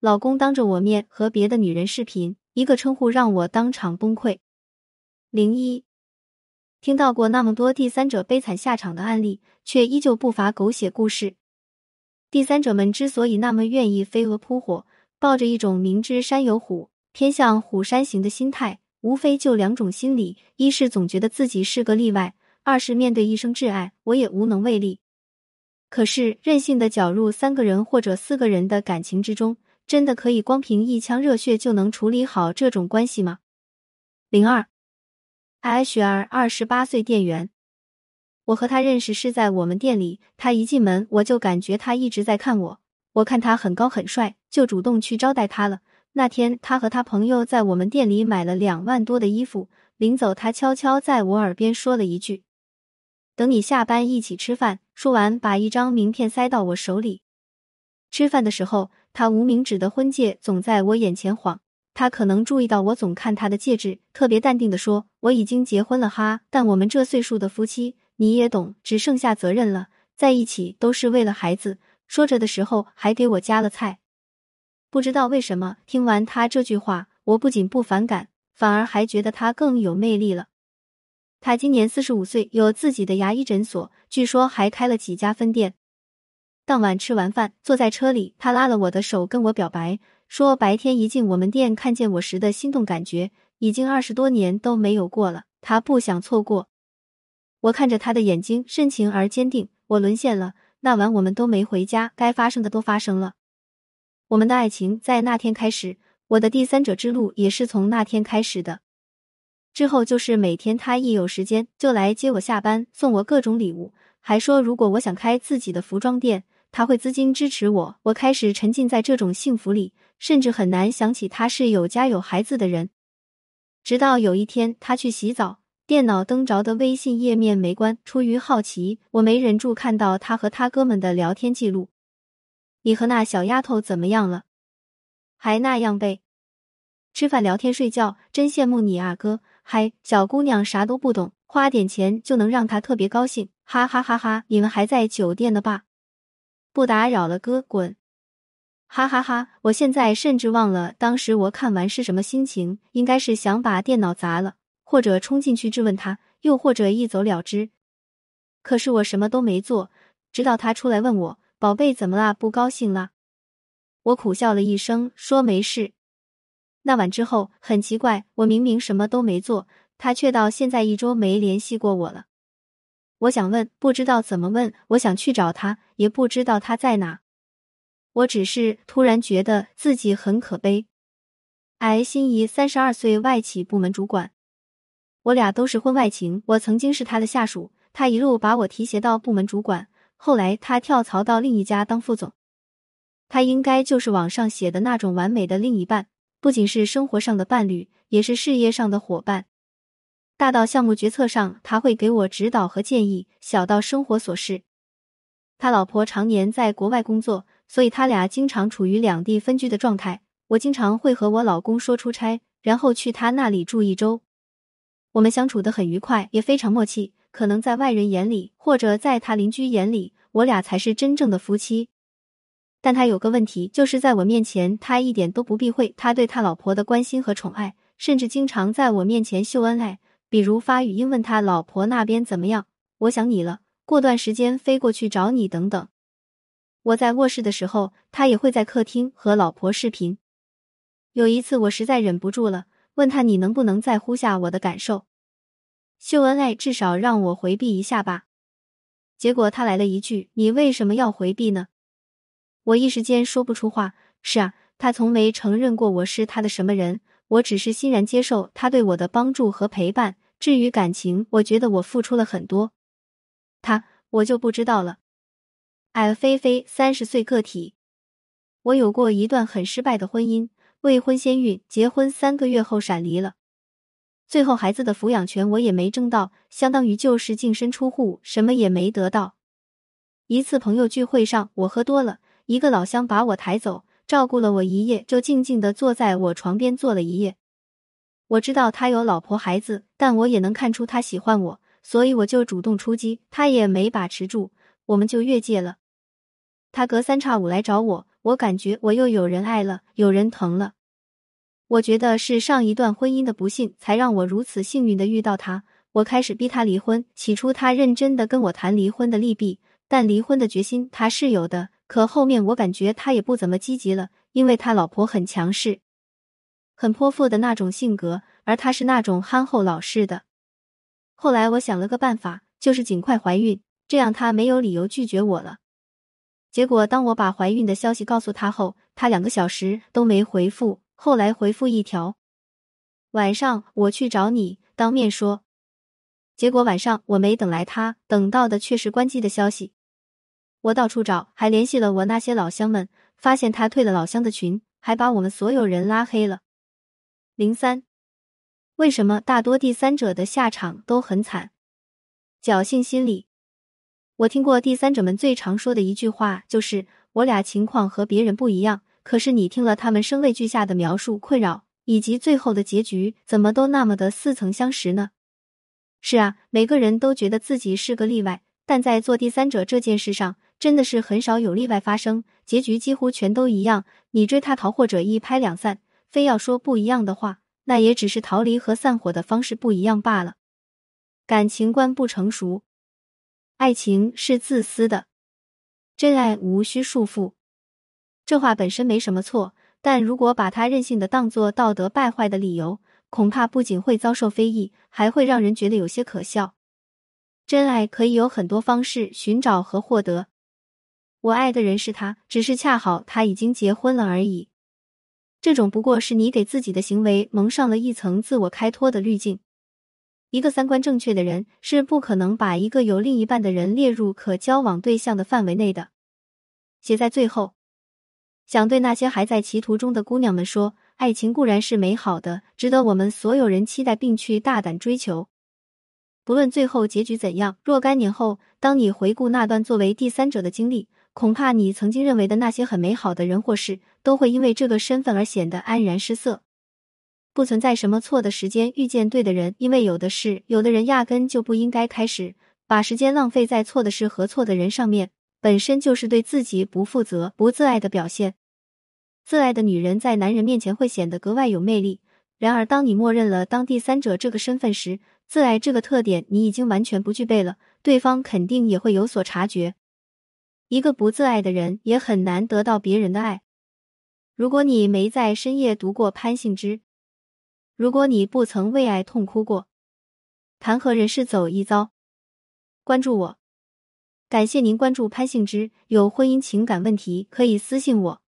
老公当着我面和别的女人视频，一个称呼让我当场崩溃。零一，听到过那么多第三者悲惨下场的案例，却依旧不乏狗血故事。第三者们之所以那么愿意飞蛾扑火，抱着一种明知山有虎，偏向虎山行的心态，无非就两种心理：一是总觉得自己是个例外；二是面对一生挚爱，我也无能为力。可是任性的搅入三个人或者四个人的感情之中，真的可以光凭一腔热血就能处理好这种关系吗？零二，艾雪儿，二十八岁店员。我和他认识是在我们店里，他一进门我就感觉他一直在看我。我看他很高很帅，就主动去招待他了。那天他和他朋友在我们店里买了两万多的衣服，临走他悄悄在我耳边说了一句：“等你下班一起吃饭。”说完，把一张名片塞到我手里。吃饭的时候，他无名指的婚戒总在我眼前晃。他可能注意到我总看他的戒指，特别淡定的说：“我已经结婚了哈，但我们这岁数的夫妻。”你也懂，只剩下责任了，在一起都是为了孩子。说着的时候，还给我夹了菜。不知道为什么，听完他这句话，我不仅不反感，反而还觉得他更有魅力了。他今年四十五岁，有自己的牙医诊所，据说还开了几家分店。当晚吃完饭，坐在车里，他拉了我的手，跟我表白，说白天一进我们店看见我时的心动感觉，已经二十多年都没有过了，他不想错过。我看着他的眼睛，深情而坚定。我沦陷了。那晚我们都没回家，该发生的都发生了。我们的爱情在那天开始，我的第三者之路也是从那天开始的。之后就是每天他一有时间就来接我下班，送我各种礼物，还说如果我想开自己的服装店，他会资金支持我。我开始沉浸在这种幸福里，甚至很难想起他是有家有孩子的人。直到有一天，他去洗澡。电脑登着的微信页面没关，出于好奇，我没忍住看到他和他哥们的聊天记录。你和那小丫头怎么样了？还那样呗？吃饭、聊天、睡觉，真羡慕你啊，哥！嗨，小姑娘啥都不懂，花点钱就能让她特别高兴，哈哈哈哈！你们还在酒店呢吧？不打扰了，哥，滚！哈哈哈！我现在甚至忘了当时我看完是什么心情，应该是想把电脑砸了。或者冲进去质问他，又或者一走了之。可是我什么都没做，直到他出来问我：“宝贝，怎么啦？不高兴啦？”我苦笑了一声，说：“没事。”那晚之后，很奇怪，我明明什么都没做，他却到现在一周没联系过我了。我想问，不知道怎么问；我想去找他，也不知道他在哪。我只是突然觉得自己很可悲。哎，心仪，三十二岁，外企部门主管。我俩都是婚外情，我曾经是他的下属，他一路把我提携到部门主管，后来他跳槽到另一家当副总。他应该就是网上写的那种完美的另一半，不仅是生活上的伴侣，也是事业上的伙伴。大到项目决策上，他会给我指导和建议；小到生活琐事，他老婆常年在国外工作，所以他俩经常处于两地分居的状态。我经常会和我老公说出差，然后去他那里住一周。我们相处的很愉快，也非常默契。可能在外人眼里，或者在他邻居眼里，我俩才是真正的夫妻。但他有个问题，就是在我面前，他一点都不避讳他对他老婆的关心和宠爱，甚至经常在我面前秀恩爱，比如发语音问他老婆那边怎么样，我想你了，过段时间飞过去找你等等。我在卧室的时候，他也会在客厅和老婆视频。有一次，我实在忍不住了。问他你能不能在乎下我的感受？秀恩爱至少让我回避一下吧。结果他来了一句：“你为什么要回避呢？”我一时间说不出话。是啊，他从没承认过我是他的什么人，我只是欣然接受他对我的帮助和陪伴。至于感情，我觉得我付出了很多。他，我就不知道了。哎，菲菲，三十岁个体，我有过一段很失败的婚姻。未婚先孕，结婚三个月后闪离了。最后孩子的抚养权我也没争到，相当于就是净身出户，什么也没得到。一次朋友聚会上，我喝多了，一个老乡把我抬走，照顾了我一夜，就静静的坐在我床边坐了一夜。我知道他有老婆孩子，但我也能看出他喜欢我，所以我就主动出击，他也没把持住，我们就越界了。他隔三差五来找我。我感觉我又有人爱了，有人疼了。我觉得是上一段婚姻的不幸，才让我如此幸运的遇到他。我开始逼他离婚。起初他认真的跟我谈离婚的利弊，但离婚的决心他是有的。可后面我感觉他也不怎么积极了，因为他老婆很强势，很泼妇的那种性格，而他是那种憨厚老实的。后来我想了个办法，就是尽快怀孕，这样他没有理由拒绝我了。结果当我把怀孕的消息告诉他后，他两个小时都没回复，后来回复一条：“晚上我去找你当面说。”结果晚上我没等来他，等到的却是关机的消息。我到处找，还联系了我那些老乡们，发现他退了老乡的群，还把我们所有人拉黑了。零三，为什么大多第三者的下场都很惨？侥幸心理。我听过第三者们最常说的一句话，就是我俩情况和别人不一样。可是你听了他们声泪俱下的描述、困扰以及最后的结局，怎么都那么的似曾相识呢？是啊，每个人都觉得自己是个例外，但在做第三者这件事上。真的是很少有例外发生，结局几乎全都一样。你追他逃，或者一拍两散，非要说不一样的话，那也只是逃离和散伙的方式不一样罢了。感情观不成熟，爱情是自私的，真爱无需束缚。这话本身没什么错，但如果把它任性的当做道德败坏的理由，恐怕不仅会遭受非议，还会让人觉得有些可笑。真爱可以有很多方式寻找和获得。我爱的人是他，只是恰好他已经结婚了而已。这种不过是你给自己的行为蒙上了一层自我开脱的滤镜。一个三观正确的人是不可能把一个有另一半的人列入可交往对象的范围内的。写在最后，想对那些还在歧途中的姑娘们说：爱情固然是美好的，值得我们所有人期待并去大胆追求。不论最后结局怎样，若干年后，当你回顾那段作为第三者的经历。恐怕你曾经认为的那些很美好的人或事，都会因为这个身份而显得黯然失色。不存在什么错的时间遇见对的人，因为有的事，有的人压根就不应该开始把时间浪费在错的事和错的人上面，本身就是对自己不负责、不自爱的表现。自爱的女人在男人面前会显得格外有魅力。然而，当你默认了当第三者这个身份时，自爱这个特点你已经完全不具备了，对方肯定也会有所察觉。一个不自爱的人也很难得到别人的爱。如果你没在深夜读过潘幸之，如果你不曾为爱痛哭过，谈何人世走一遭？关注我，感谢您关注潘幸之。有婚姻情感问题可以私信我。